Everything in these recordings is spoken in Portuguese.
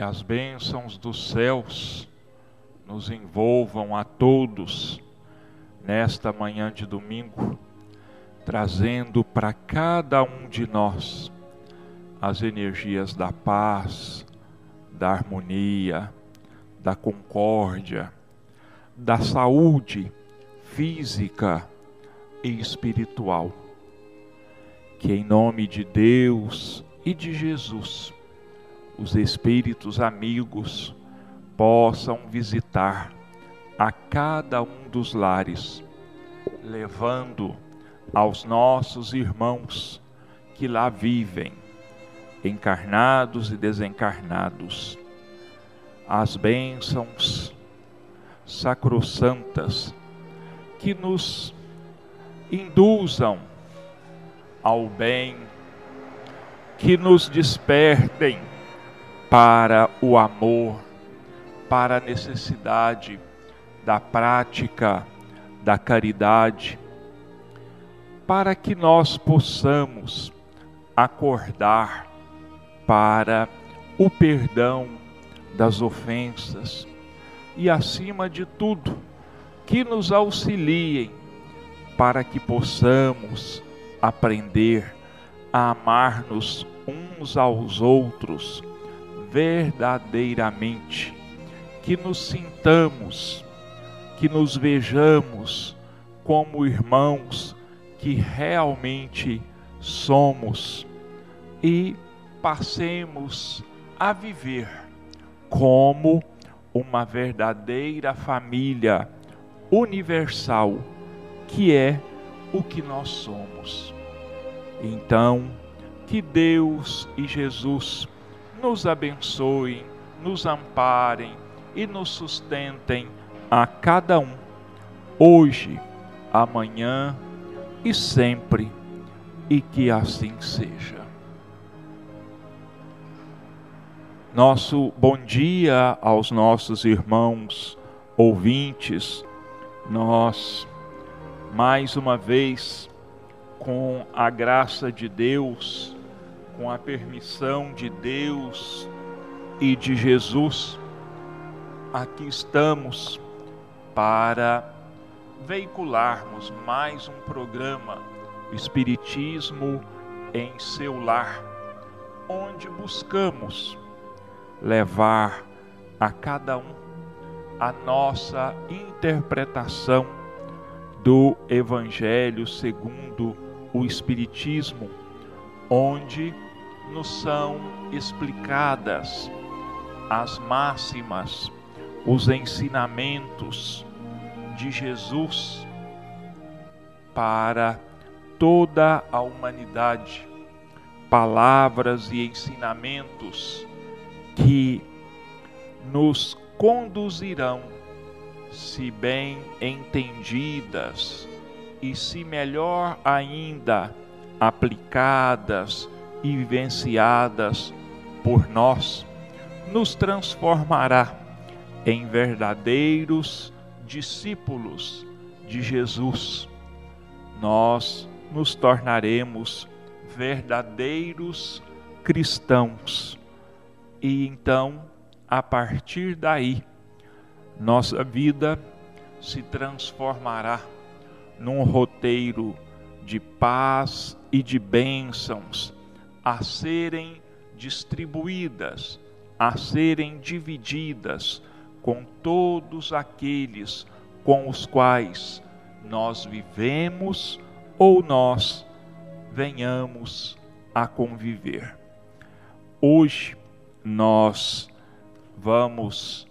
Que as bênçãos dos céus nos envolvam a todos nesta manhã de domingo, trazendo para cada um de nós as energias da paz, da harmonia, da concórdia, da saúde física e espiritual. Que em nome de Deus e de Jesus, os espíritos amigos possam visitar a cada um dos lares, levando aos nossos irmãos que lá vivem, encarnados e desencarnados, as bênçãos sacrossantas que nos induzam ao bem, que nos despertem para o amor, para a necessidade da prática da caridade, para que nós possamos acordar para o perdão das ofensas e, acima de tudo, que nos auxiliem para que possamos aprender a amar-nos uns aos outros verdadeiramente, que nos sintamos, que nos vejamos como irmãos que realmente somos e passemos a viver como uma verdadeira família universal, que é o que nós somos. Então, que Deus e Jesus nos abençoem, nos amparem e nos sustentem a cada um, hoje, amanhã e sempre, e que assim seja. Nosso bom dia aos nossos irmãos ouvintes. Nós, mais uma vez, com a graça de Deus, com a permissão de Deus e de Jesus, aqui estamos para veicularmos mais um programa Espiritismo em seu lar, onde buscamos levar a cada um a nossa interpretação do Evangelho segundo o Espiritismo, onde nos são explicadas as máximas, os ensinamentos de Jesus para toda a humanidade, palavras e ensinamentos que nos conduzirão, se bem entendidas e se melhor ainda aplicadas e vivenciadas por nós, nos transformará em verdadeiros discípulos de Jesus. Nós nos tornaremos verdadeiros cristãos e então, a partir daí, nossa vida se transformará num roteiro de paz e de bênçãos a serem distribuídas, a serem divididas com todos aqueles com os quais nós vivemos ou nós venhamos a conviver. Hoje, nós vamos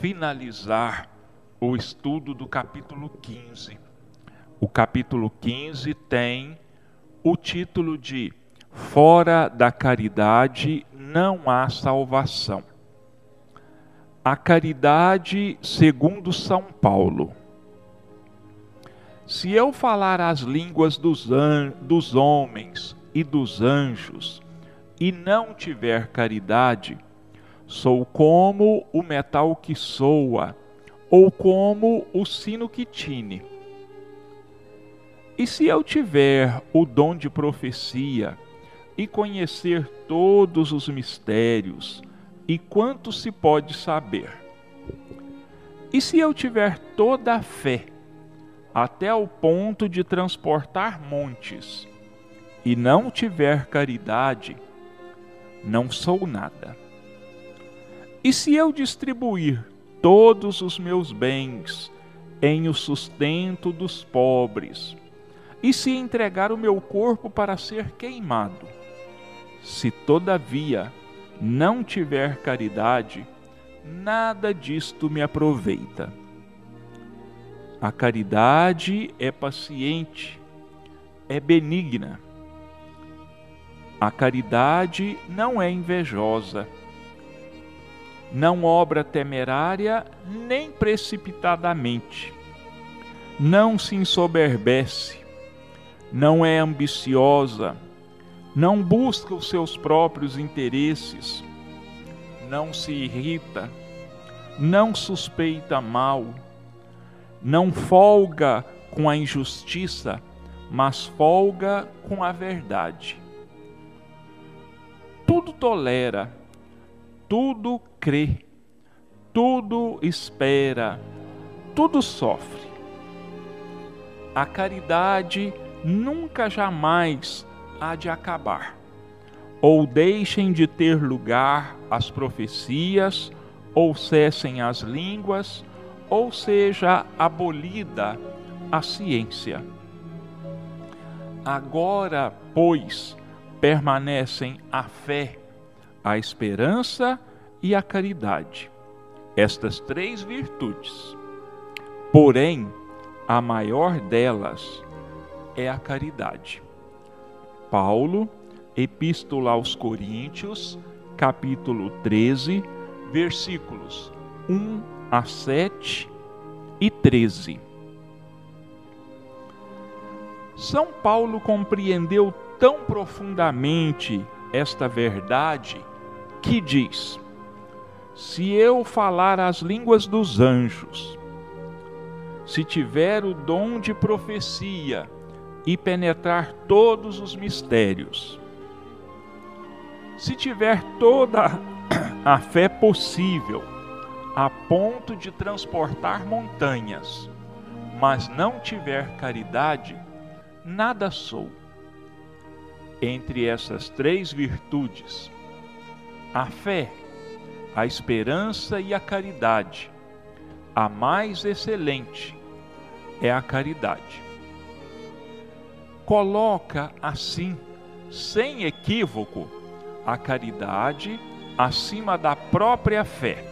finalizar o estudo do capítulo 15. O capítulo 15 tem o título de Fora da caridade não há salvação. A caridade segundo São Paulo. Se eu falar as línguas dos, dos homens e dos anjos, e não tiver caridade, sou como o metal que soa, ou como o sino que tine. E se eu tiver o dom de profecia e conhecer todos os mistérios, e quanto se pode saber. E se eu tiver toda a fé, até o ponto de transportar montes, e não tiver caridade, não sou nada. E se eu distribuir todos os meus bens em o sustento dos pobres, e se entregar o meu corpo para ser queimado, se todavia não tiver caridade, nada disto me aproveita. A caridade é paciente, é benigna. A caridade não é invejosa, não obra temerária nem precipitadamente, não se ensoberbece, não é ambiciosa, não busca os seus próprios interesses, não se irrita, não suspeita mal, não folga com a injustiça, mas folga com a verdade. Tudo tolera, tudo crê, tudo espera, tudo sofre. A caridade nunca jamais há de acabar. Ou deixem de ter lugar as profecias, ou cessem as línguas, ou seja abolida a ciência. Agora, pois, permanecem a fé, a esperança e a caridade, estas três virtudes. Porém, a maior delas é a caridade. Paulo, Epístola aos Coríntios, capítulo 13, versículos 1 a 7 e 13. São Paulo compreendeu tão profundamente esta verdade que diz: Se eu falar as línguas dos anjos, se tiver o dom de profecia, e penetrar todos os mistérios. Se tiver toda a fé possível, a ponto de transportar montanhas, mas não tiver caridade, nada sou. Entre essas três virtudes, a fé, a esperança e a caridade, a mais excelente é a caridade coloca assim, sem equívoco, a caridade acima da própria fé.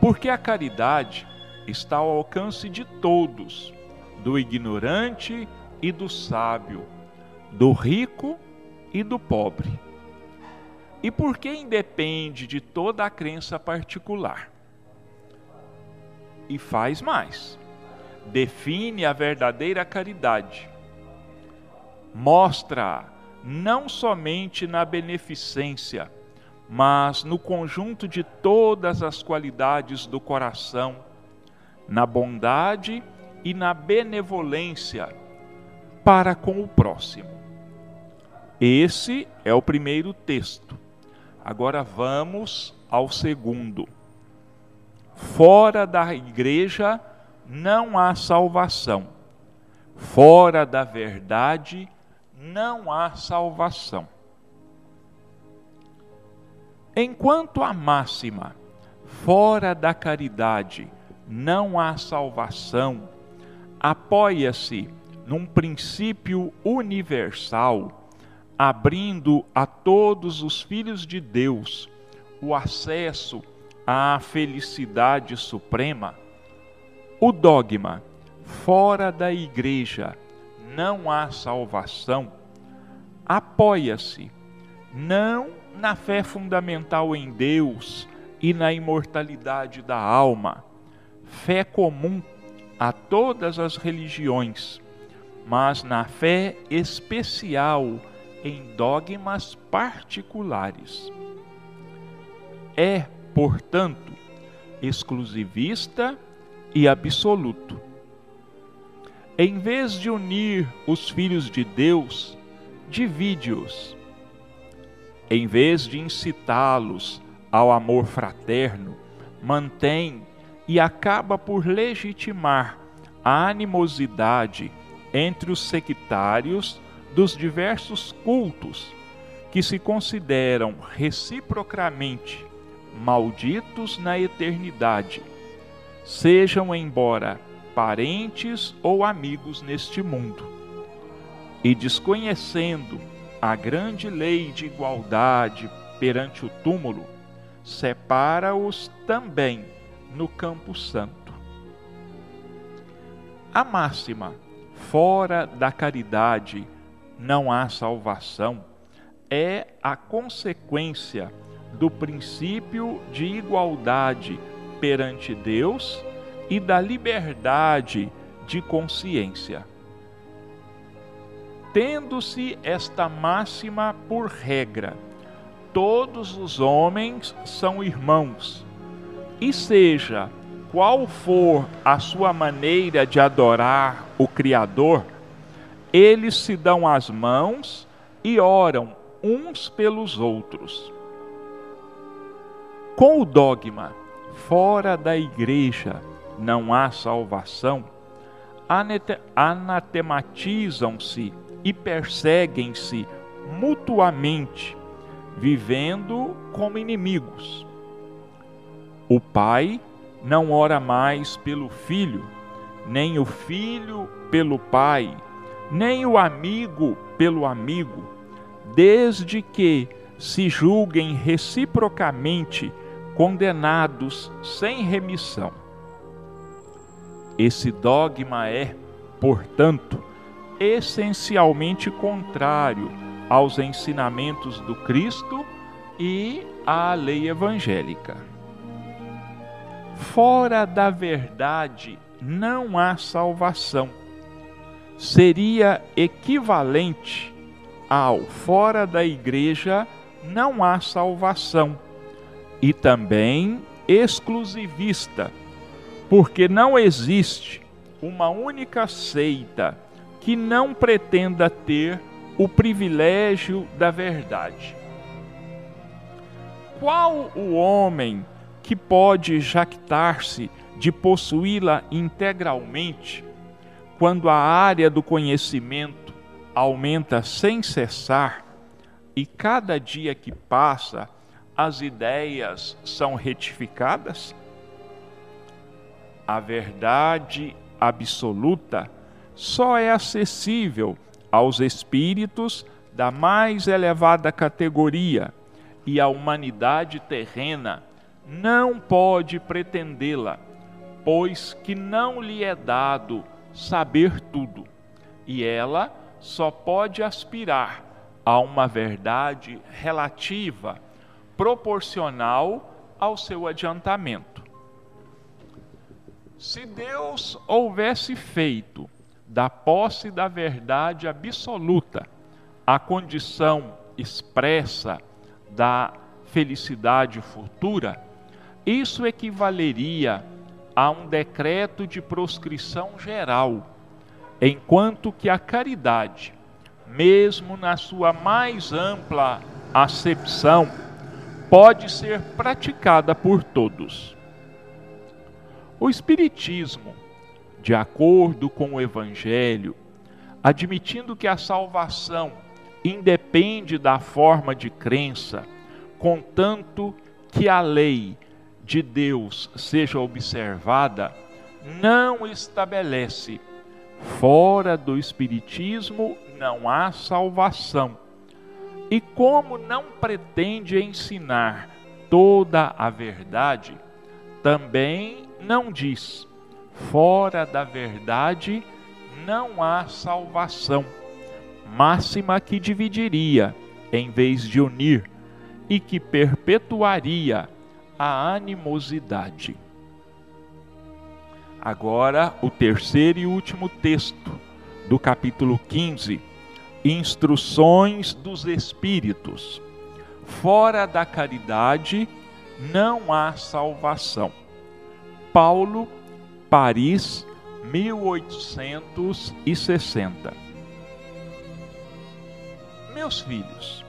Porque a caridade está ao alcance de todos, do ignorante e do sábio, do rico e do pobre. E porque independe de toda a crença particular. E faz mais define a verdadeira caridade. Mostra não somente na beneficência, mas no conjunto de todas as qualidades do coração, na bondade e na benevolência para com o próximo. Esse é o primeiro texto. Agora vamos ao segundo. Fora da igreja, não há salvação. Fora da verdade não há salvação. Enquanto a máxima, fora da caridade não há salvação, apoia-se num princípio universal, abrindo a todos os filhos de Deus o acesso à felicidade suprema o dogma: fora da igreja não há salvação, apoia-se não na fé fundamental em Deus e na imortalidade da alma, fé comum a todas as religiões, mas na fé especial em dogmas particulares. É, portanto, exclusivista e absoluto. Em vez de unir os filhos de Deus, divide-os. em vez de incitá-los ao amor fraterno, mantém e acaba por legitimar a animosidade entre os sectários dos diversos cultos que se consideram reciprocamente malditos na eternidade, sejam embora parentes ou amigos neste mundo. E desconhecendo a grande lei de igualdade perante o túmulo, separa-os também no campo santo. A máxima, fora da caridade não há salvação, é a consequência do princípio de igualdade perante Deus e da liberdade de consciência. Tendo-se esta máxima por regra, todos os homens são irmãos, e seja qual for a sua maneira de adorar o Criador, eles se dão as mãos e oram uns pelos outros. Com o dogma, fora da igreja não há salvação, anatematizam-se e perseguem-se mutuamente, vivendo como inimigos. O pai não ora mais pelo filho, nem o filho pelo pai, nem o amigo pelo amigo, desde que se julguem reciprocamente condenados sem remissão. Esse dogma é, portanto, essencialmente contrário aos ensinamentos do Cristo e à lei evangélica. Fora da verdade não há salvação. Seria equivalente ao fora da igreja não há salvação e também exclusivista, porque não existe uma única seita que não pretenda ter o privilégio da verdade. Qual o homem que pode jactar-se de possuí-la integralmente, quando a área do conhecimento aumenta sem cessar e cada dia que passa as ideias são retificadas? A verdade absoluta só é acessível aos espíritos da mais elevada categoria e a humanidade terrena não pode pretendê-la, pois que não lhe é dado saber tudo, e ela só pode aspirar a uma verdade relativa proporcional ao seu adiantamento. Se Deus houvesse feito da posse da verdade absoluta a condição expressa da felicidade futura, isso equivaleria a um decreto de proscrição geral, enquanto que a caridade, mesmo na sua mais ampla acepção, pode ser praticada por todos. O Espiritismo, de acordo com o Evangelho, admitindo que a salvação independe da forma de crença, contanto que a lei de Deus seja observada, não estabelece. Fora do Espiritismo não há salvação e como não pretende ensinar toda a verdade, também não diz: fora da verdade não há salvação. Máxima que dividiria, em vez de unir, e que perpetuaria a animosidade. Agora, o terceiro e último texto do capítulo 15 instruções dos Espíritos. Fora da caridade não há salvação. Paulo, Paris, 1860. Meus filhos,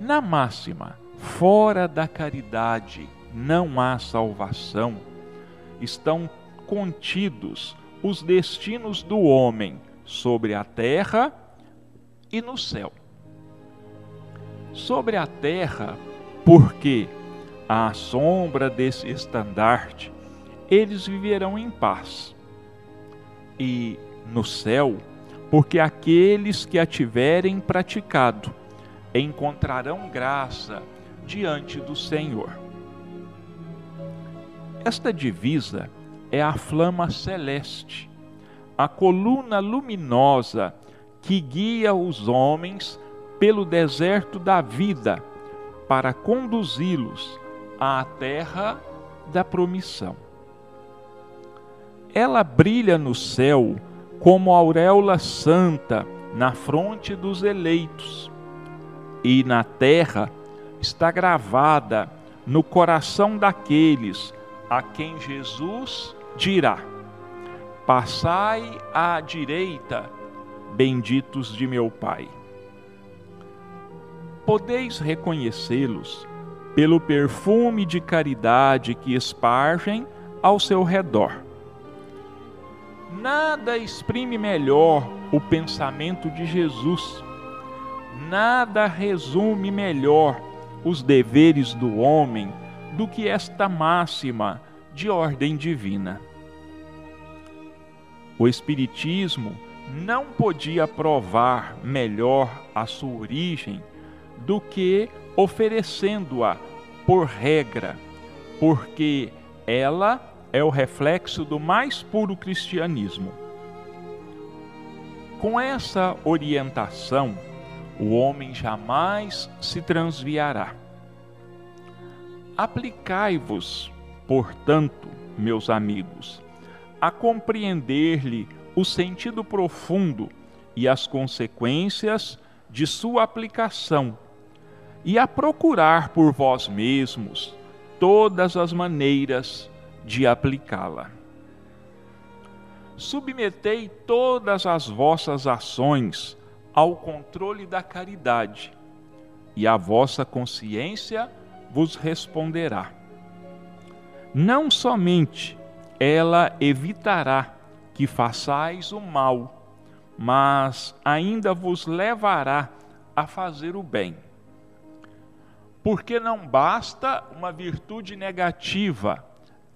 Na máxima, fora da caridade não há salvação, estão contidos os destinos do homem sobre a terra e no céu. Sobre a terra, porque à sombra desse estandarte eles viverão em paz. E no céu, porque aqueles que a tiverem praticado encontrarão graça diante do Senhor. Esta divisa é a flama celeste, a coluna luminosa que guia os homens pelo deserto da vida para conduzi-los à terra da promissão. Ela brilha no céu como auréola santa na fronte dos eleitos, e na terra está gravada no coração daqueles a quem Jesus dirá: Passai à direita, benditos de meu Pai. Podeis reconhecê-los pelo perfume de caridade que espargem ao seu redor. Nada exprime melhor o pensamento de Jesus, nada resume melhor os deveres do homem do que esta máxima de ordem divina. O Espiritismo não podia provar melhor a sua origem do que oferecendo-a por regra, porque ela é o reflexo do mais puro cristianismo. Com essa orientação, o homem jamais se transviará. Aplicai-vos, portanto, meus amigos, a compreender-lhe o sentido profundo e as consequências de sua aplicação, e a procurar por vós mesmos todas as maneiras de aplicá-la. Submetei todas as vossas ações ao controle da caridade, e a vossa consciência vos responderá. Não somente ela evitará que façais o mal, mas ainda vos levará a fazer o bem. Porque não basta uma virtude negativa,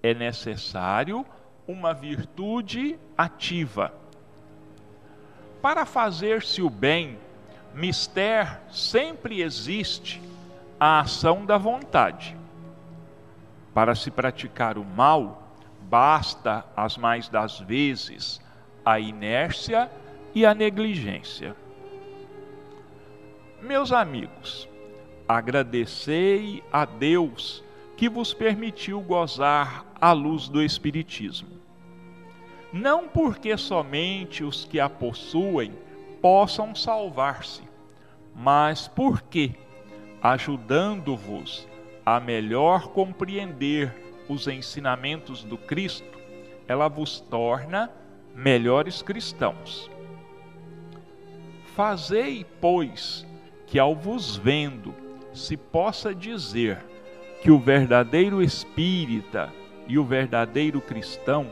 é necessário uma virtude ativa. Para fazer-se o bem, mister sempre existe a ação da vontade. Para se praticar o mal, basta, as mais das vezes, a inércia e a negligência. Meus amigos, agradecei a Deus que vos permitiu gozar a luz do Espiritismo. Não porque somente os que a possuem possam salvar-se, mas porque ajudando-vos a melhor compreender os ensinamentos do Cristo, ela vos torna melhores cristãos. Fazei, pois, que ao vos vendo se possa dizer que o verdadeiro espírita e o verdadeiro cristão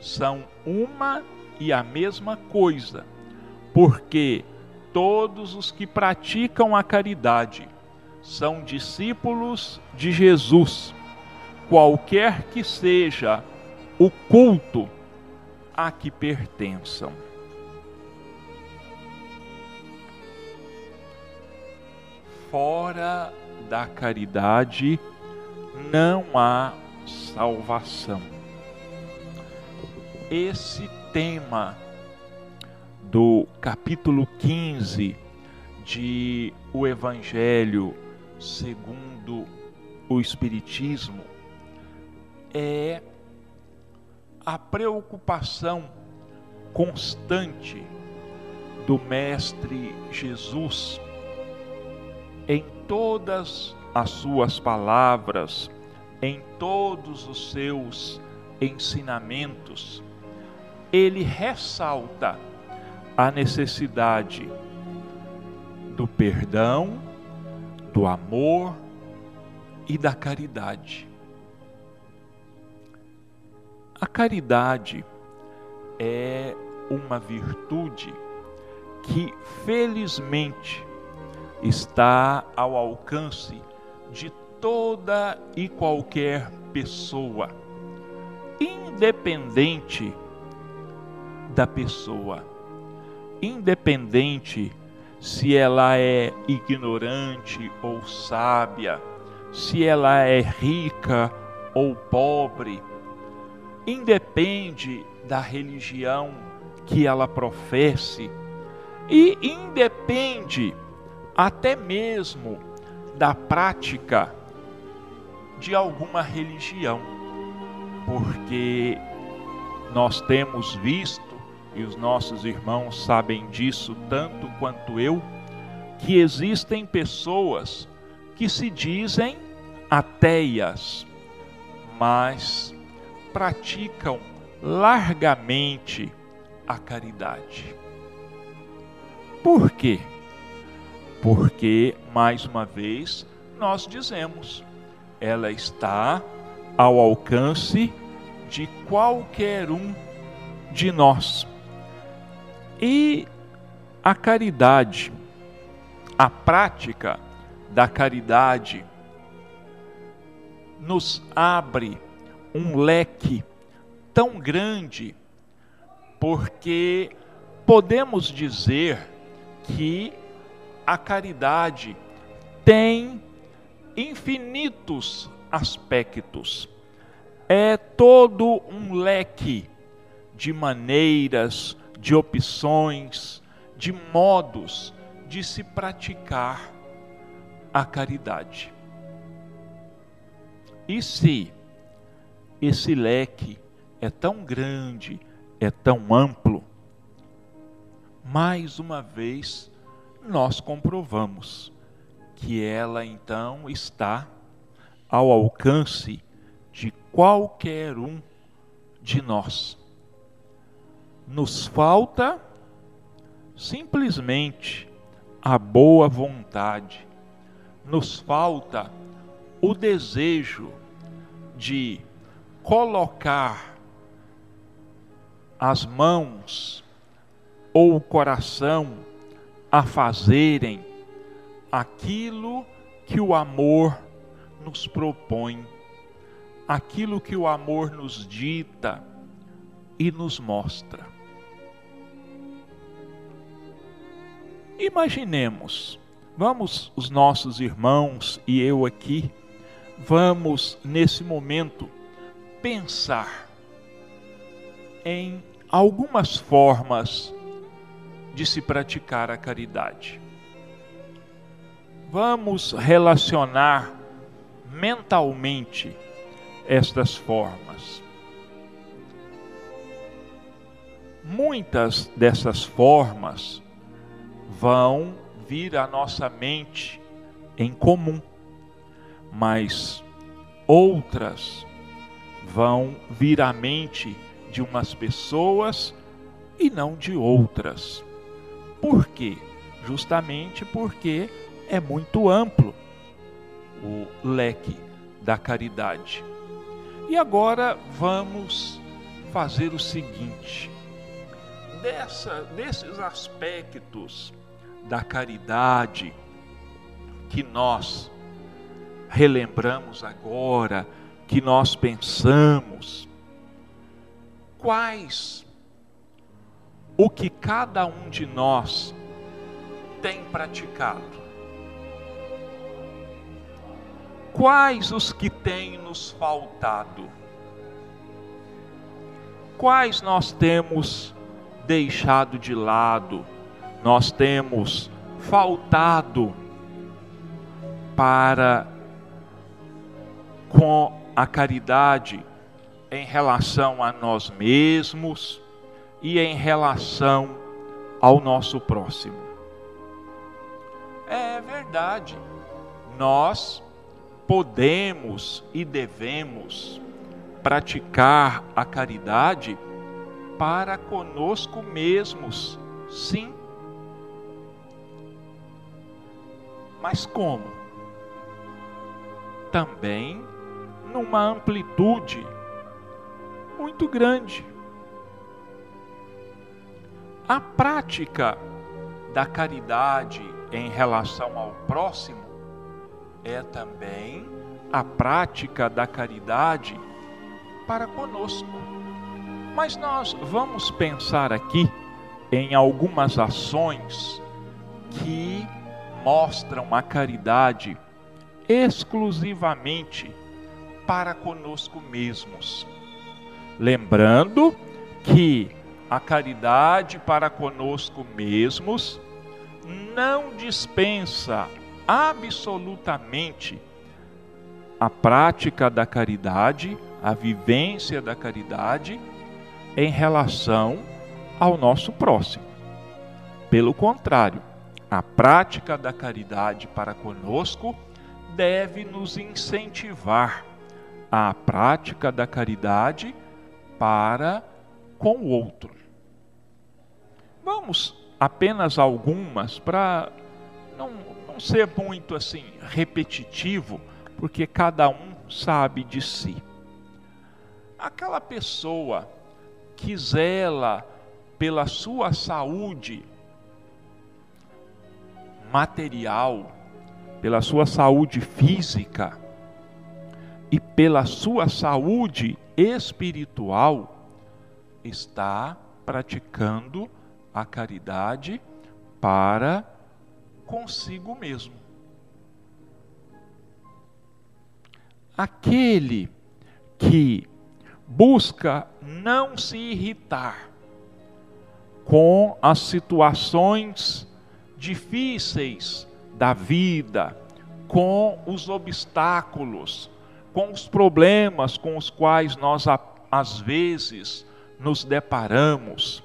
são uma e a mesma coisa, porque todos os que praticam a caridade são discípulos de Jesus, qualquer que seja o culto a que pertençam. Fora da caridade não há salvação. Esse tema do capítulo 15 de O Evangelho segundo o Espiritismo, é a preocupação constante do Mestre Jesus em todas as suas palavras, em todos os seus ensinamentos, ele ressalta a necessidade do perdão do amor e da caridade. A caridade é uma virtude que felizmente está ao alcance de toda e qualquer pessoa, independente da pessoa, independente se ela é ignorante ou sábia, se ela é rica ou pobre, independe da religião que ela professe e independe até mesmo da prática de alguma religião, porque nós temos visto, e os nossos irmãos sabem disso tanto quanto eu, que existem pessoas que se dizem ateias, mas praticam largamente a caridade. Por quê? Porque, mais uma vez, nós dizemos, ela está ao alcance de qualquer um de nós. E a caridade, a prática da caridade, nos abre um leque tão grande, porque podemos dizer que a caridade tem infinitos aspectos. É todo um leque de maneiras, de opções, de modos de se praticar a caridade. E se esse leque é tão grande, é tão amplo, mais uma vez nós comprovamos que ela então está ao alcance de qualquer um de nós. Nos falta simplesmente a boa vontade, nos falta o desejo de colocar as mãos ou o coração a fazerem aquilo que o amor nos propõe, aquilo que o amor nos dita e nos mostra. Imaginemos, vamos os nossos irmãos e eu aqui, vamos nesse momento pensar em algumas formas de se praticar a caridade. Vamos relacionar mentalmente estas formas. Muitas dessas formas vão vir à nossa mente em comum, mas outras vão vir à mente de umas pessoas e não de outras. Por quê? Justamente porque é muito amplo o leque da caridade. E agora vamos fazer o seguinte: dessa, desses aspectos da caridade que nós relembramos agora, que nós pensamos, quais o que cada um de nós tem praticado. Quais os que têm nos faltado? Quais nós temos deixado de lado? Nós temos faltado para com a caridade em relação a nós mesmos, e em relação ao nosso próximo. É verdade, nós podemos e devemos praticar a caridade para conosco mesmos, sim. Mas como? também numa amplitude muito grande. A prática da caridade em relação ao próximo é também a prática da caridade para conosco. Mas nós vamos pensar aqui em algumas ações que mostram a caridade exclusivamente para conosco mesmos. Lembrando que a caridade para conosco mesmos não dispensa absolutamente a prática da caridade, a vivência da caridade em relação ao nosso próximo. Pelo contrário, a prática da caridade para conosco deve nos incentivar à prática da caridade para com o outro. Vamos apenas algumas para não, não ser muito assim repetitivo, porque cada um sabe de si. Aquela pessoa que zela pela sua saúde material, pela sua saúde física e pela sua saúde espiritual, está praticando a caridade para consigo mesmo. Aquele que busca não se irritar com as situações difíceis da vida, com os obstáculos, com os problemas com os quais nós às vezes nos deparamos.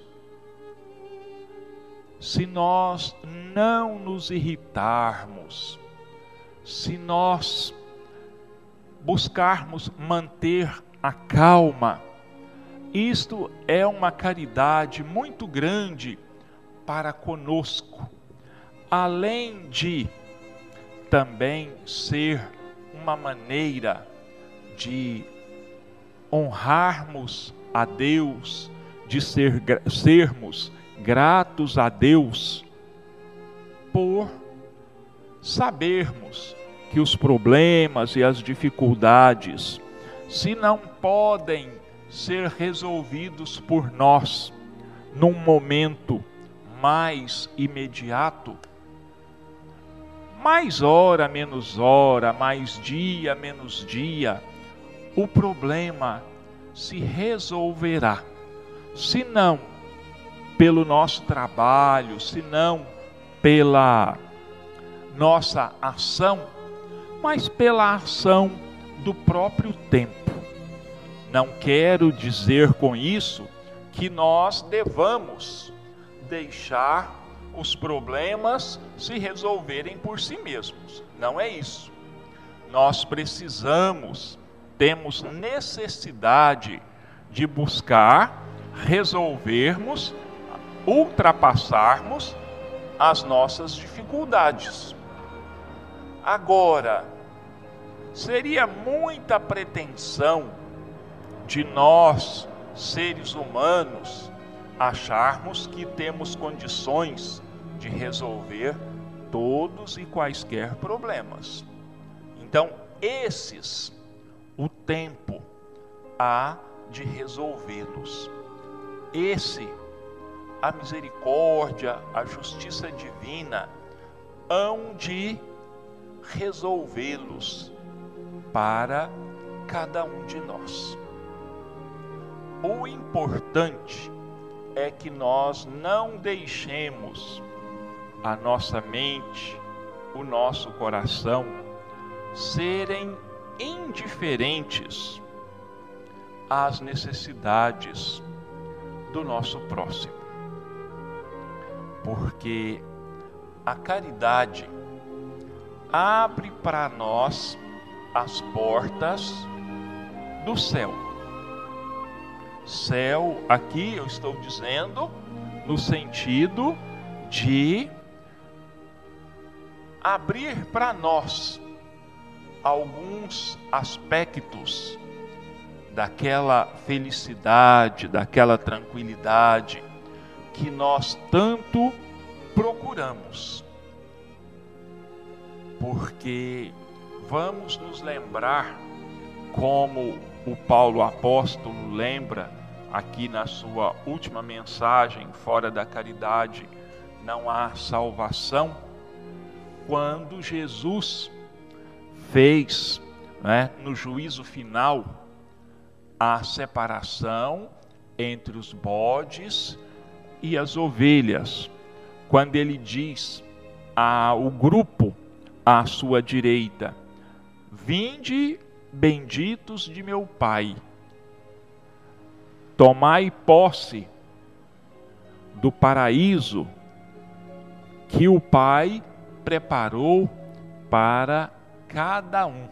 Se nós não nos irritarmos, se nós buscarmos manter a calma, isto é uma caridade muito grande para conosco, além de também ser uma maneira de honrarmos a Deus, de ser, sermos gratos a Deus por sabermos que os problemas e as dificuldades, se não podem ser resolvidos por nós num momento mais imediato, mais hora menos hora, mais dia menos dia, o problema se resolverá. Se não pelo nosso trabalho, se não pela nossa ação, mas pela ação do próprio tempo. Não quero dizer com isso que nós devamos deixar os problemas se resolverem por si mesmos. Não é isso. Nós precisamos, temos necessidade de buscar resolvermos, ultrapassarmos as nossas dificuldades. Agora, seria muita pretensão de nós, seres humanos, acharmos que temos condições de resolver todos e quaisquer problemas. Então, esses, o tempo há de resolvê-los. Esse, a misericórdia, a justiça divina, hão de resolvê-los para cada um de nós. O importante é que nós não deixemos a nossa mente, o nosso coração serem indiferentes às necessidades do nosso próximo. Porque a caridade abre para nós as portas do céu Céu, aqui eu estou dizendo, no sentido de abrir para nós alguns aspectos daquela felicidade, daquela tranquilidade que nós tanto procuramos. Porque vamos nos lembrar como o Paulo apóstolo lembra aqui na sua última mensagem, fora da caridade não há salvação, quando Jesus fez né, no juízo final a separação entre os bodes e as ovelhas, quando ele diz ao grupo à sua direita: Vinde benditos de meu Pai, tomai posse do paraíso que o Pai preparou para cada um.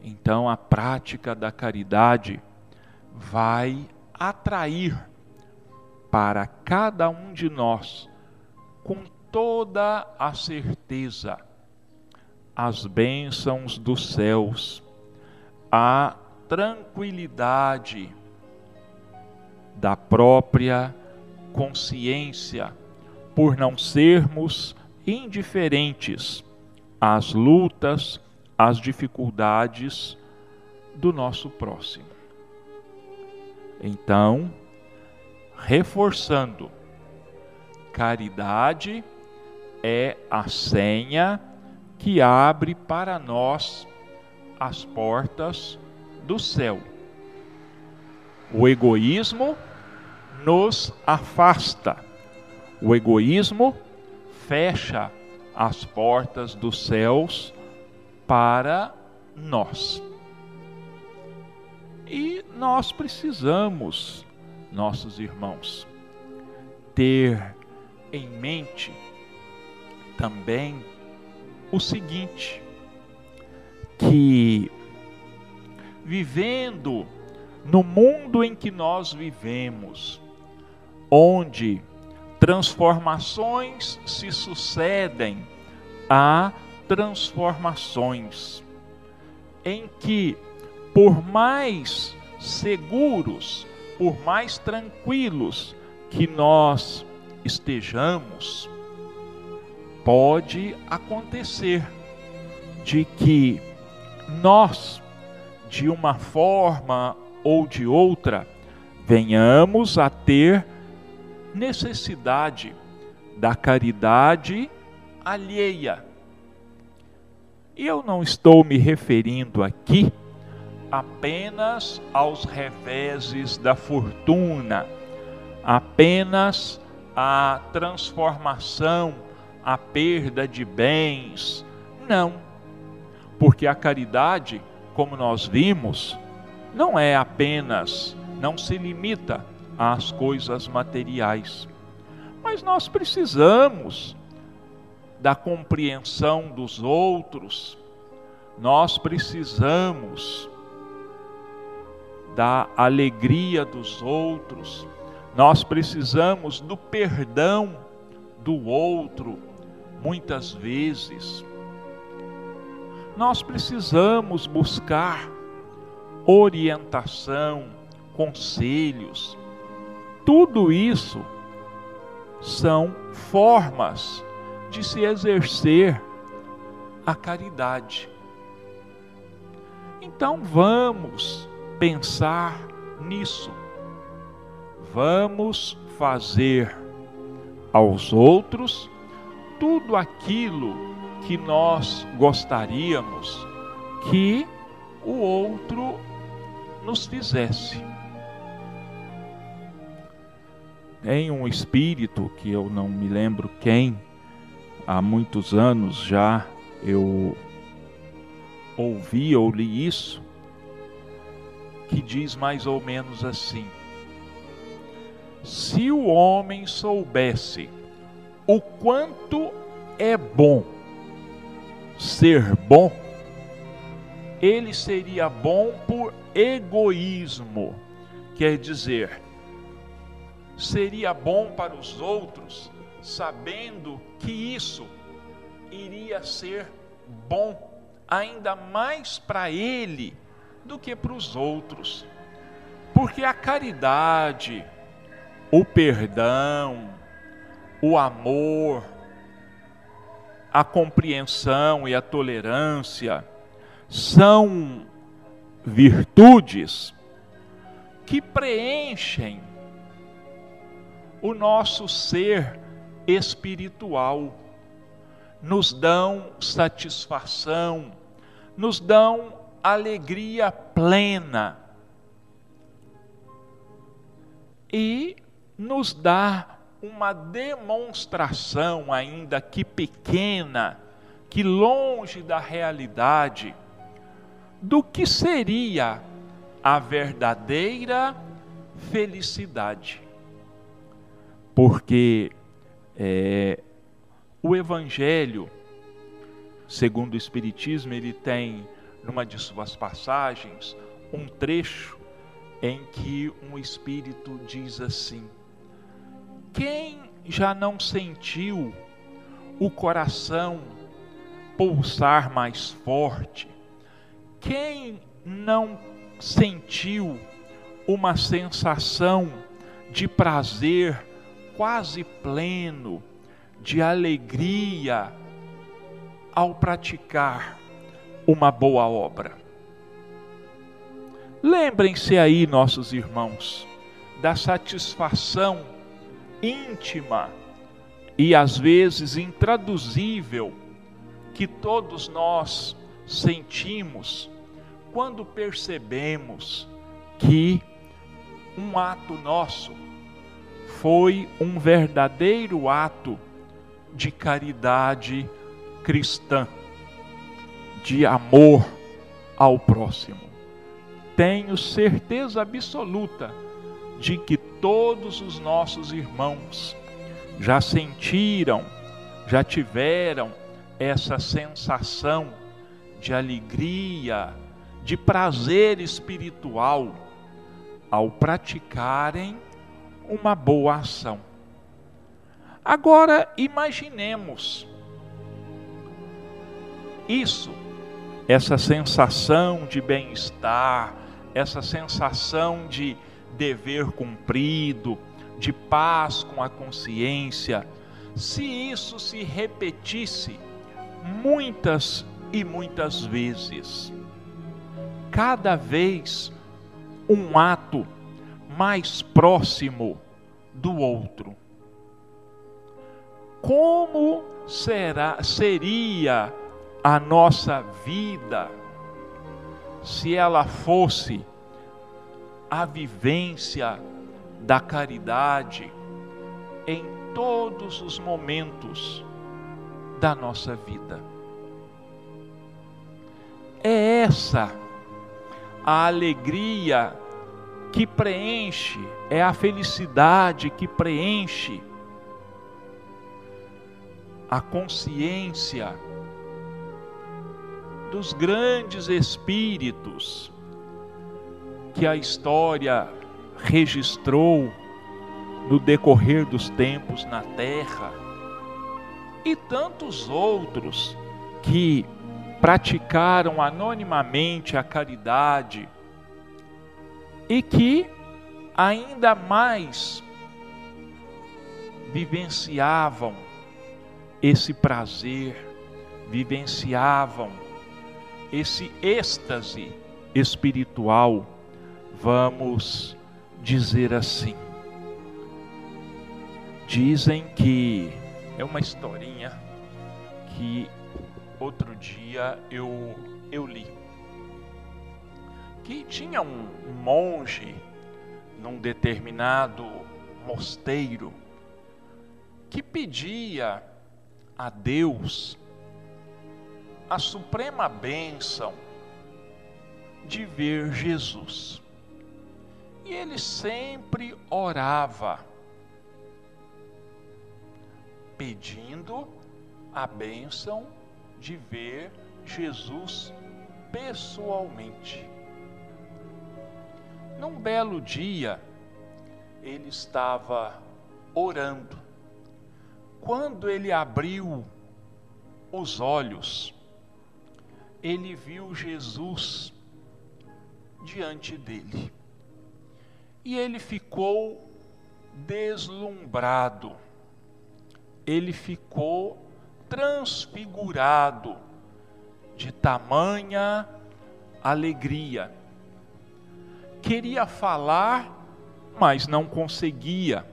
Então a prática da caridade vai atrair para cada um de nós, com toda a certeza, as bênçãos dos céus, a tranquilidade da própria consciência, por não sermos indiferentes às lutas, às dificuldades do nosso próximo. Então, reforçando, caridade é a senha que abre para nós as portas do céu. O egoísmo nos afasta. O egoísmo fecha as portas dos céus para nós. E nós precisamos, nossos irmãos, ter em mente também o seguinte: que vivendo no mundo em que nós vivemos, onde transformações se sucedem. A transformações, em que, por mais seguros, por mais tranquilos que nós estejamos, pode acontecer de que nós, de uma forma ou de outra, venhamos a ter necessidade da caridade alheia. E eu não estou me referindo aqui apenas aos reveses da fortuna, apenas à transformação, à perda de bens. Não. Porque a caridade, como nós vimos, não é apenas, não se limita às coisas materiais. Mas nós precisamos da compreensão dos outros, nós precisamos da alegria dos outros, nós precisamos do perdão do outro, muitas vezes. Nós precisamos buscar orientação, conselhos, tudo isso são formas de se exercer a caridade. Então vamos pensar nisso. Vamos fazer aos outros tudo aquilo que nós gostaríamos que o outro nos fizesse. Tem um espírito que eu não me lembro quem, há muitos anos já eu ouvi ou li isso, que diz mais ou menos assim: Se o homem soubesse o quanto é bom ser bom, ele seria bom por egoísmo, quer dizer, seria bom para os outros, sabendo que isso iria ser bom ainda mais para ele do que para os outros. Porque a caridade, o perdão, o amor, a compreensão e a tolerância são virtudes que preenchem o nosso ser espiritual, nos dão satisfação, nos dão alegria plena e nos dá uma demonstração, ainda que pequena, que longe da realidade, do que seria a verdadeira felicidade. Porque é, o Evangelho, segundo o Espiritismo, ele tem, numa de suas passagens, um trecho em que um espírito diz assim: Quem já não sentiu o coração pulsar mais forte? Quem não sentiu uma sensação de prazer quase pleno, de alegria ao praticar uma boa obra? Lembrem-se aí, nossos irmãos, da satisfação íntima e às vezes intraduzível que todos nós sentimos quando percebemos que um ato nosso foi um verdadeiro ato de caridade cristã, de amor ao próximo. Tenho certeza absoluta de que todos os nossos irmãos já sentiram, já tiveram essa sensação de alegria, de prazer espiritual ao praticarem uma boa ação. Agora imaginemos isso, essa sensação de bem-estar, essa sensação de dever cumprido, de paz com a consciência, se isso se repetisse muitas e muitas vezes, cada vez um ato mais próximo do outro. Como será seria a nossa vida se ela fosse a vivência da caridade em todos os momentos da nossa vida? É essa a alegria que preenche, é a felicidade que preenche a consciência dos grandes espíritos que a história registrou no decorrer dos tempos na terra e tantos outros que praticaram anonimamente a caridade e que ainda mais vivenciavam esse prazer, vivenciavam esse êxtase espiritual, vamos dizer assim. Dizem que é uma historinha que outro dia eu, eu li. Que tinha um monge num determinado mosteiro que pedia a Deus a suprema bênção de ver Jesus. E ele sempre orava, pedindo a bênção de ver Jesus pessoalmente. Num belo dia, ele estava orando. Quando ele abriu os olhos, ele viu Jesus diante dele. E ele ficou deslumbrado, ele ficou transfigurado de tamanha alegria. Queria falar, mas não conseguia,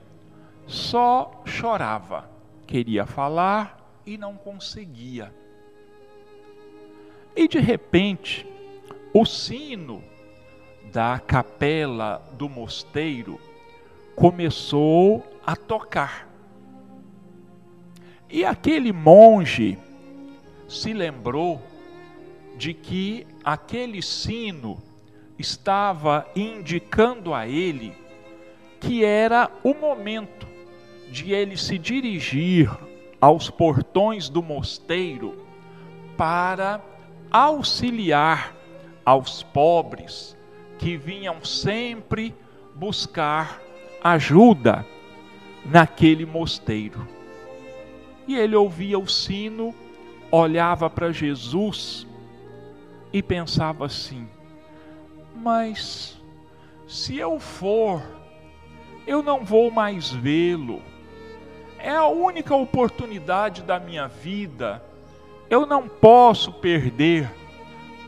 só chorava. Queria falar e não conseguia. E de repente, o sino da capela do mosteiro começou a tocar. E aquele monge se lembrou de que aquele sino estava indicando a ele que era o momento de ele se dirigir aos portões do mosteiro para auxiliar aos pobres que vinham sempre buscar ajuda naquele mosteiro. E ele ouvia o sino, olhava para Jesus e pensava assim: mas se eu for, eu não vou mais vê-lo. É a única oportunidade da minha vida. Eu não posso perder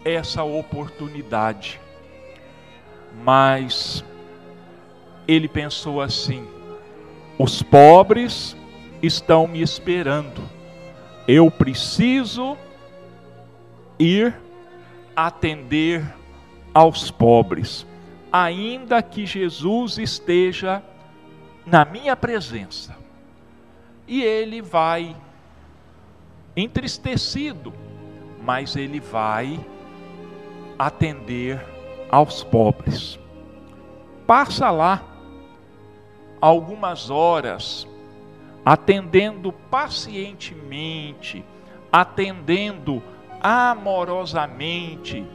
essa oportunidade. Mas ele pensou assim: os pobres estão me esperando. Eu preciso ir atender aos pobres, ainda que Jesus esteja na minha presença. E ele vai entristecido, mas ele vai atender aos pobres. Passa lá algumas horas atendendo pacientemente, atendendo amorosamente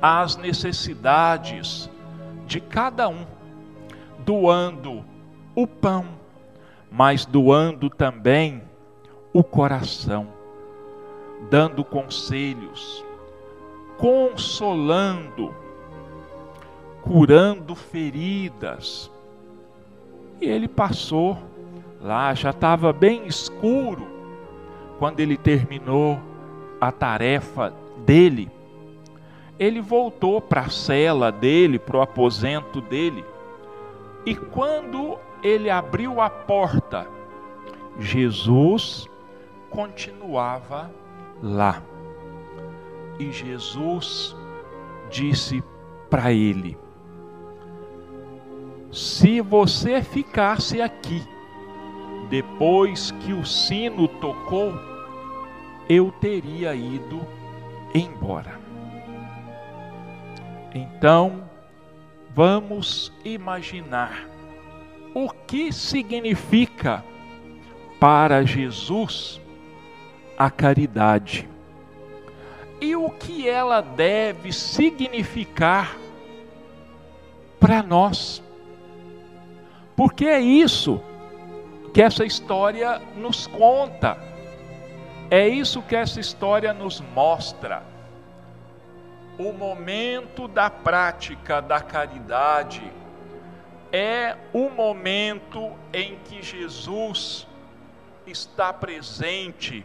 às necessidades de cada um, doando o pão, mas doando também o coração, dando conselhos, consolando, curando feridas. E ele passou lá, já estava bem escuro quando ele terminou a tarefa dele ele voltou para a cela dele, para o aposento dele, e quando ele abriu a porta, Jesus continuava lá. E Jesus disse para ele: Se você ficasse aqui, depois que o sino tocou, eu teria ido embora. Então, vamos imaginar o que significa para Jesus a caridade e o que ela deve significar para nós. Porque é isso que essa história nos conta, é isso que essa história nos mostra o momento da prática da caridade é o momento em que Jesus está presente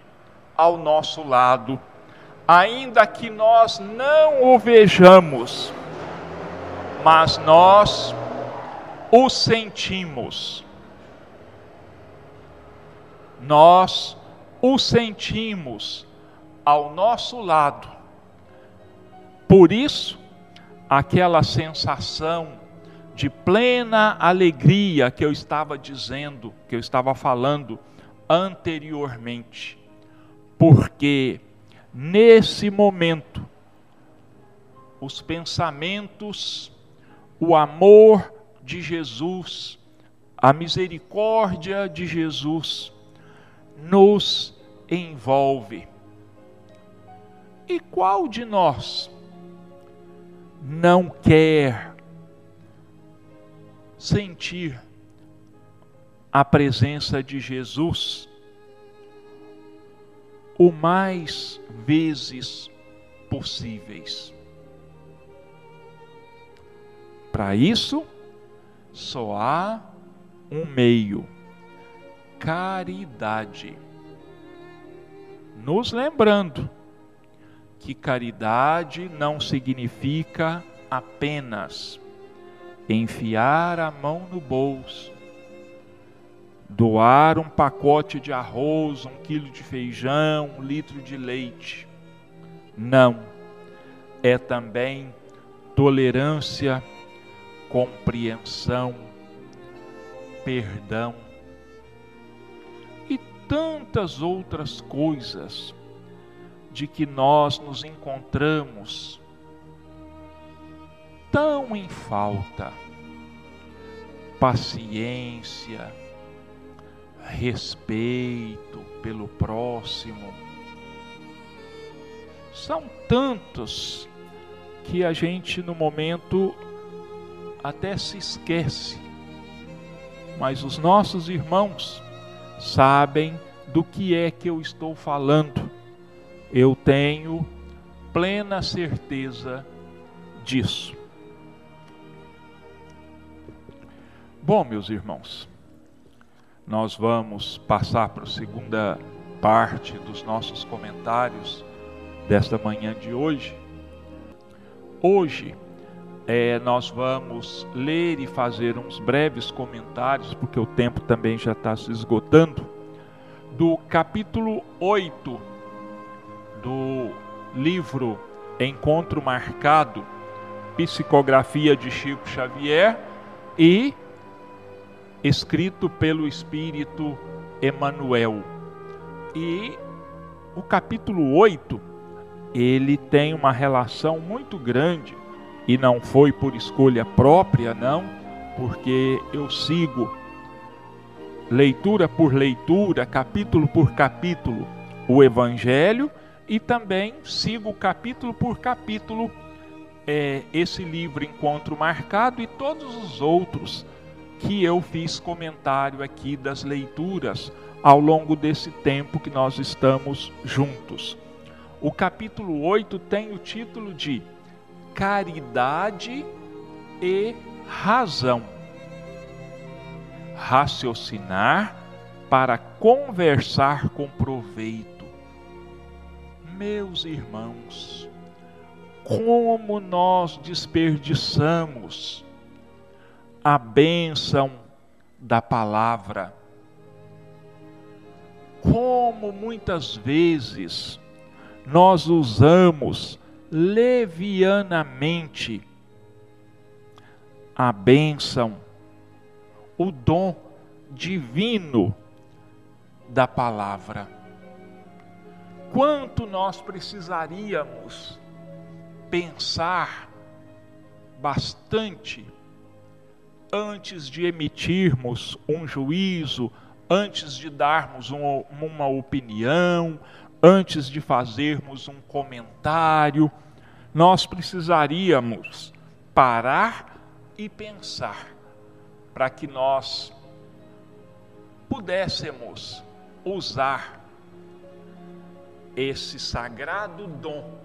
ao nosso lado, ainda que nós não o vejamos, mas nós o sentimos. Nós o sentimos ao nosso lado por isso, aquela sensação de plena alegria que eu estava dizendo, que eu estava falando anteriormente, porque nesse momento os pensamentos, o amor de Jesus, a misericórdia de Jesus nos envolve. E qual de nós não quer sentir a presença de Jesus o mais vezes possíveis. Para isso, só há um meio: caridade. Nos lembrando que caridade não significa apenas enfiar a mão no bolso, doar um pacote de arroz, um quilo de feijão, um litro de leite. Não. É também tolerância, compreensão, perdão e tantas outras coisas de que nós nos encontramos tão em falta. Paciência, respeito pelo próximo. São tantos que a gente no momento até se esquece. Mas os nossos irmãos sabem do que é que eu estou falando. Eu tenho plena certeza disso. Bom, meus irmãos, nós vamos passar para a segunda parte dos nossos comentários desta manhã de hoje. Hoje é, nós vamos ler e fazer uns breves comentários, porque o tempo também já está se esgotando, do capítulo 8 do livro Encontro Marcado, Psicografia de Chico Xavier e escrito pelo Espírito Emanuel. E o capítulo 8, ele tem uma relação muito grande e não foi por escolha própria, não, porque eu sigo leitura por leitura, capítulo por capítulo, o Evangelho e também sigo capítulo por capítulo é, esse livro Encontro Marcado e todos os outros que eu fiz comentário aqui das leituras ao longo desse tempo que nós estamos juntos. O capítulo 8 tem o título de Caridade e Razão. Raciocinar para conversar com proveito. Meus irmãos, como nós desperdiçamos a bênção da palavra. Como muitas vezes nós usamos levianamente a bênção, o dom divino da palavra. Quanto nós precisaríamos pensar bastante antes de emitirmos um juízo, antes de darmos um, uma opinião, antes de fazermos um comentário, nós precisaríamos parar e pensar para que nós pudéssemos usar esse sagrado dom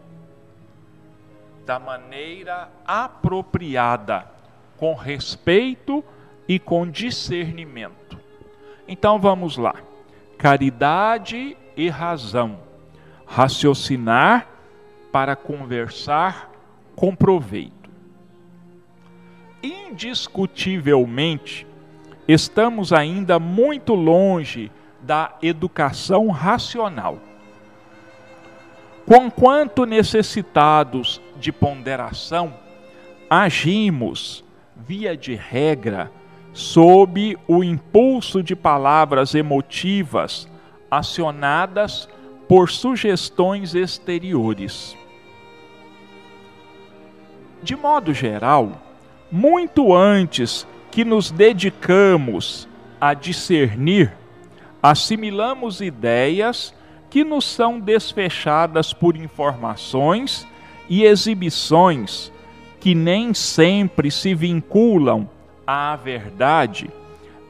da maneira apropriada com respeito e com discernimento. Então vamos lá. Caridade e razão. Raciocinar para conversar com proveito. Indiscutivelmente, estamos ainda muito longe da educação racional. Conquanto necessitados de ponderação, agimos via de regra, sob o impulso de palavras emotivas acionadas por sugestões exteriores. De modo geral, muito antes que nos dedicamos a discernir, assimilamos ideias que nos são desfechadas por informações e exibições que nem sempre se vinculam à verdade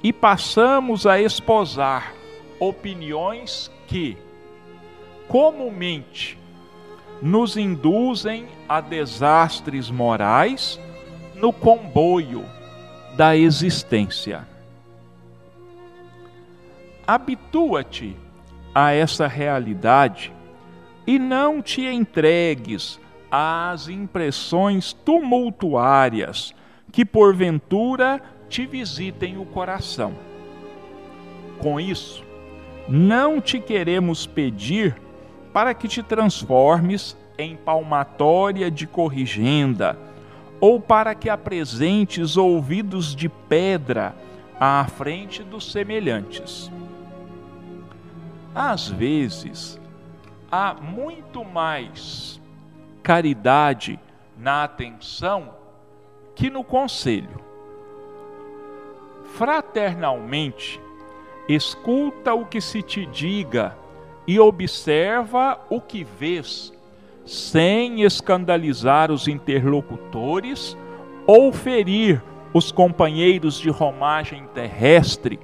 e passamos a esposar opiniões que, comumente, nos induzem a desastres morais no comboio da existência. Habitua-te a essa realidade e não te entregues às impressões tumultuárias que porventura te visitem o coração. Com isso, não te queremos pedir para que te transformes em palmatória de corrigenda, ou para que apresentes ouvidos de pedra à frente dos semelhantes. Às vezes, há muito mais caridade na atenção que no conselho. Fraternalmente, escuta o que se te diga e observa o que vês, sem escandalizar os interlocutores ou ferir os companheiros de romagem terrestre,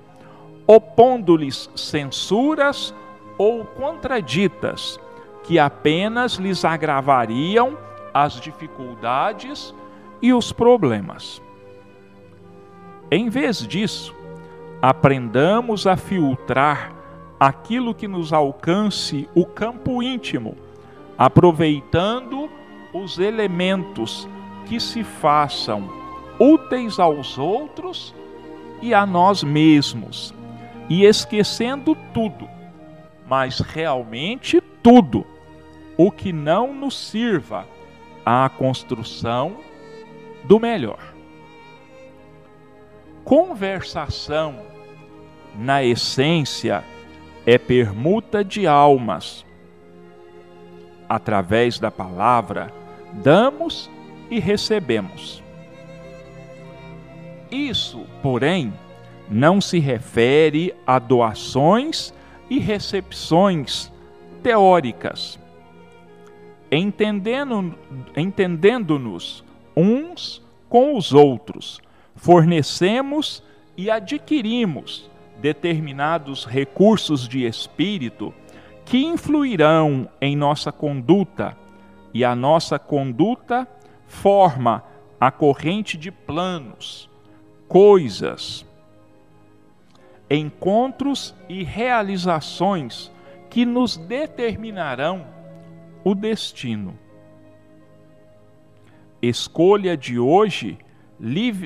opondo-lhes censuras ou contraditas que apenas lhes agravariam as dificuldades e os problemas. Em vez disso, aprendamos a filtrar aquilo que nos alcance o campo íntimo, aproveitando os elementos que se façam úteis aos outros e a nós mesmos, e esquecendo tudo, mas realmente tudo, o que não nos sirva à construção do melhor. Conversação, na essência, é permuta de almas. Através da palavra, damos e recebemos. Isso, porém, não se refere a doações e recepções teóricas. Entendendo-nos entendendo uns com os outros, fornecemos e adquirimos determinados recursos de espírito que influirão em nossa conduta, e a nossa conduta forma a corrente de planos, coisas, encontros e realizações que nos determinarão o destino. Escolha de hoje,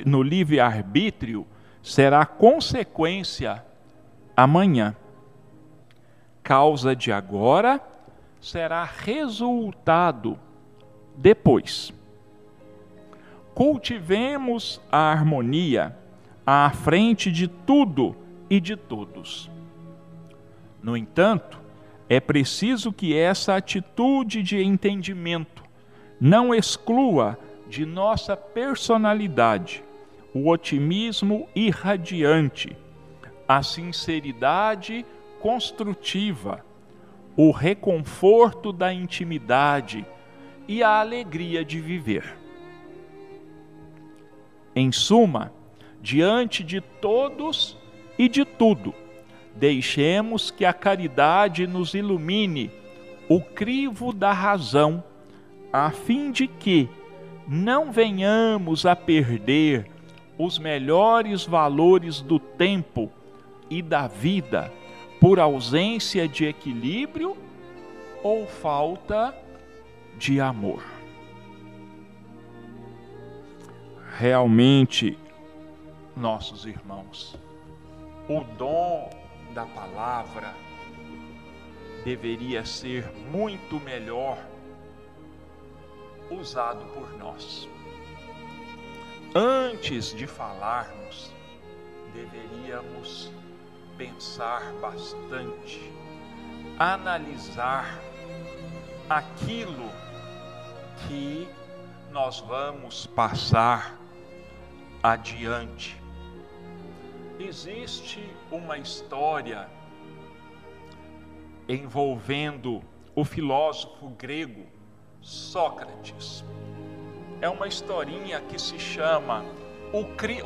no livre-arbítrio, será consequência amanhã. Causa de agora será resultado depois. Cultivemos a harmonia à frente de tudo e de todos. No entanto, é preciso que essa atitude de entendimento não exclua de nossa personalidade o otimismo irradiante, a sinceridade construtiva, o reconforto da intimidade e a alegria de viver. Em suma, diante de todos e de tudo, deixemos que a caridade nos ilumine o crivo da razão, a fim de que não venhamos a perder os melhores valores do tempo e da vida por ausência de equilíbrio ou falta de amor. Realmente, nossos irmãos, o dom da palavra deveria ser muito melhor usado por nós antes de falarmos, deveríamos pensar bastante, analisar aquilo que nós vamos passar adiante. Existe uma história envolvendo o filósofo grego Sócrates é uma historinha que se chama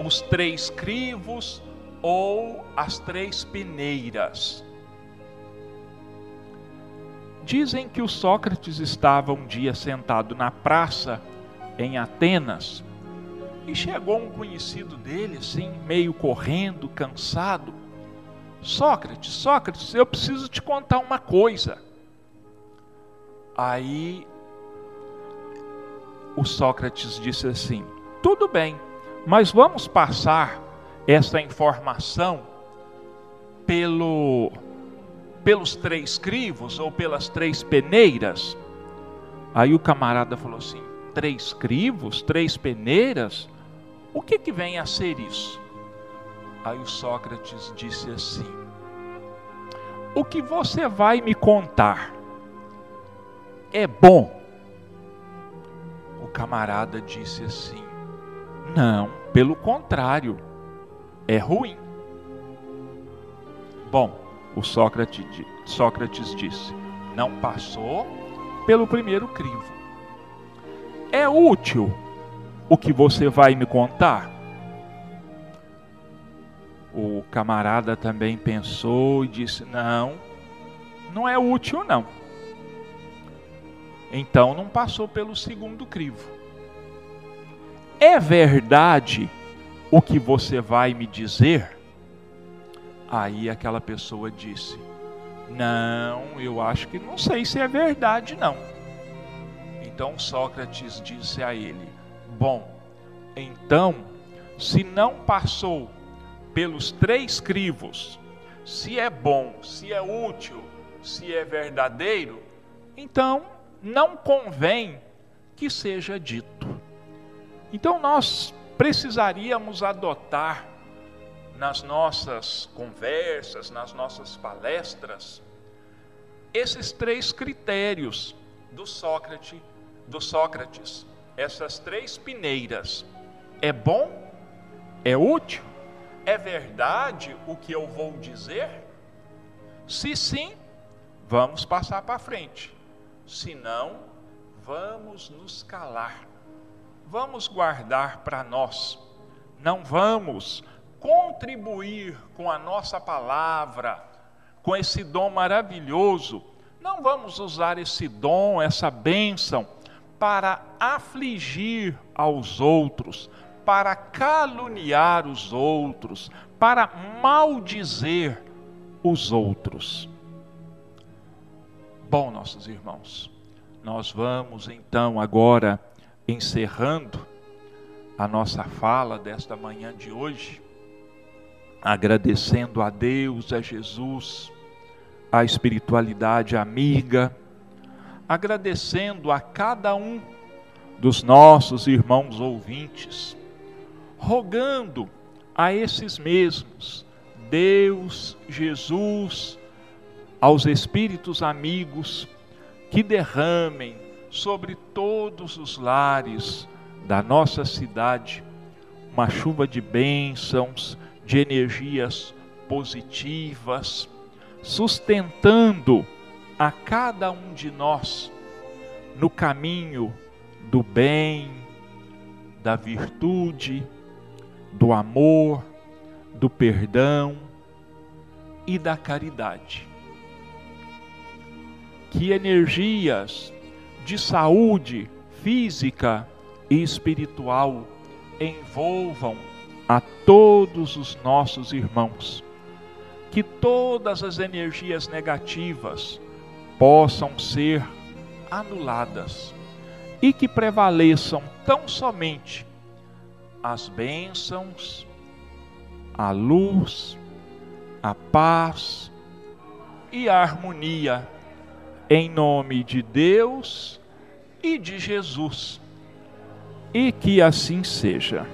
Os Três Crivos ou As Três Peneiras. Dizem que o Sócrates estava um dia sentado na praça em Atenas e chegou um conhecido dele, assim, meio correndo, cansado. Sócrates, Sócrates, eu preciso te contar uma coisa. Aí o Sócrates disse assim: Tudo bem, mas vamos passar essa informação pelo pelos três crivos ou pelas três peneiras. Aí o camarada falou assim: três crivos, três peneiras? O que, que vem a ser isso? Aí o Sócrates disse assim: O que você vai me contar é bom? O camarada disse assim: Não, pelo contrário, é ruim. Bom, o Sócrates, Sócrates disse: Não passou pelo primeiro crivo. É útil o que você vai me contar? O camarada também pensou e disse: Não, não é útil, não. Então não passou pelo segundo crivo. É verdade o que você vai me dizer? Aí aquela pessoa disse: Não, eu acho que não sei se é verdade, não. Então Sócrates disse a ele: Bom, então, se não passou pelos três crivos, se é bom, se é útil, se é verdadeiro, então não convém que seja dito. Então nós precisaríamos adotar nas nossas conversas, nas nossas palestras, esses três critérios do Sócrates, do Sócrates essas três peneiras, é bom? É útil? É verdade o que eu vou dizer? Se sim, vamos passar para frente. Se não, vamos nos calar. Vamos guardar para nós. Não vamos contribuir com a nossa palavra, com esse dom maravilhoso. Não vamos usar esse dom, essa bênção para afligir aos outros, para caluniar os outros, para maldizer os outros. Bom, nossos irmãos, nós vamos então agora encerrando a nossa fala desta manhã de hoje, agradecendo a Deus, a Jesus, a espiritualidade amiga, agradecendo a cada um dos nossos irmãos ouvintes, rogando a esses mesmos, Deus, Jesus, aos espíritos amigos, que derramem sobre todos os lares da nossa cidade uma chuva de bênçãos, de energias positivas, sustentando a cada um de nós no caminho do bem, da virtude, do amor, do perdão e da caridade. Que energias de saúde física e espiritual envolvam a todos os nossos irmãos. Que todas as energias negativas possam ser anuladas e que prevaleçam tão somente as bênçãos, a luz, a paz e a harmonia, em nome de Deus e de Jesus. E que assim seja.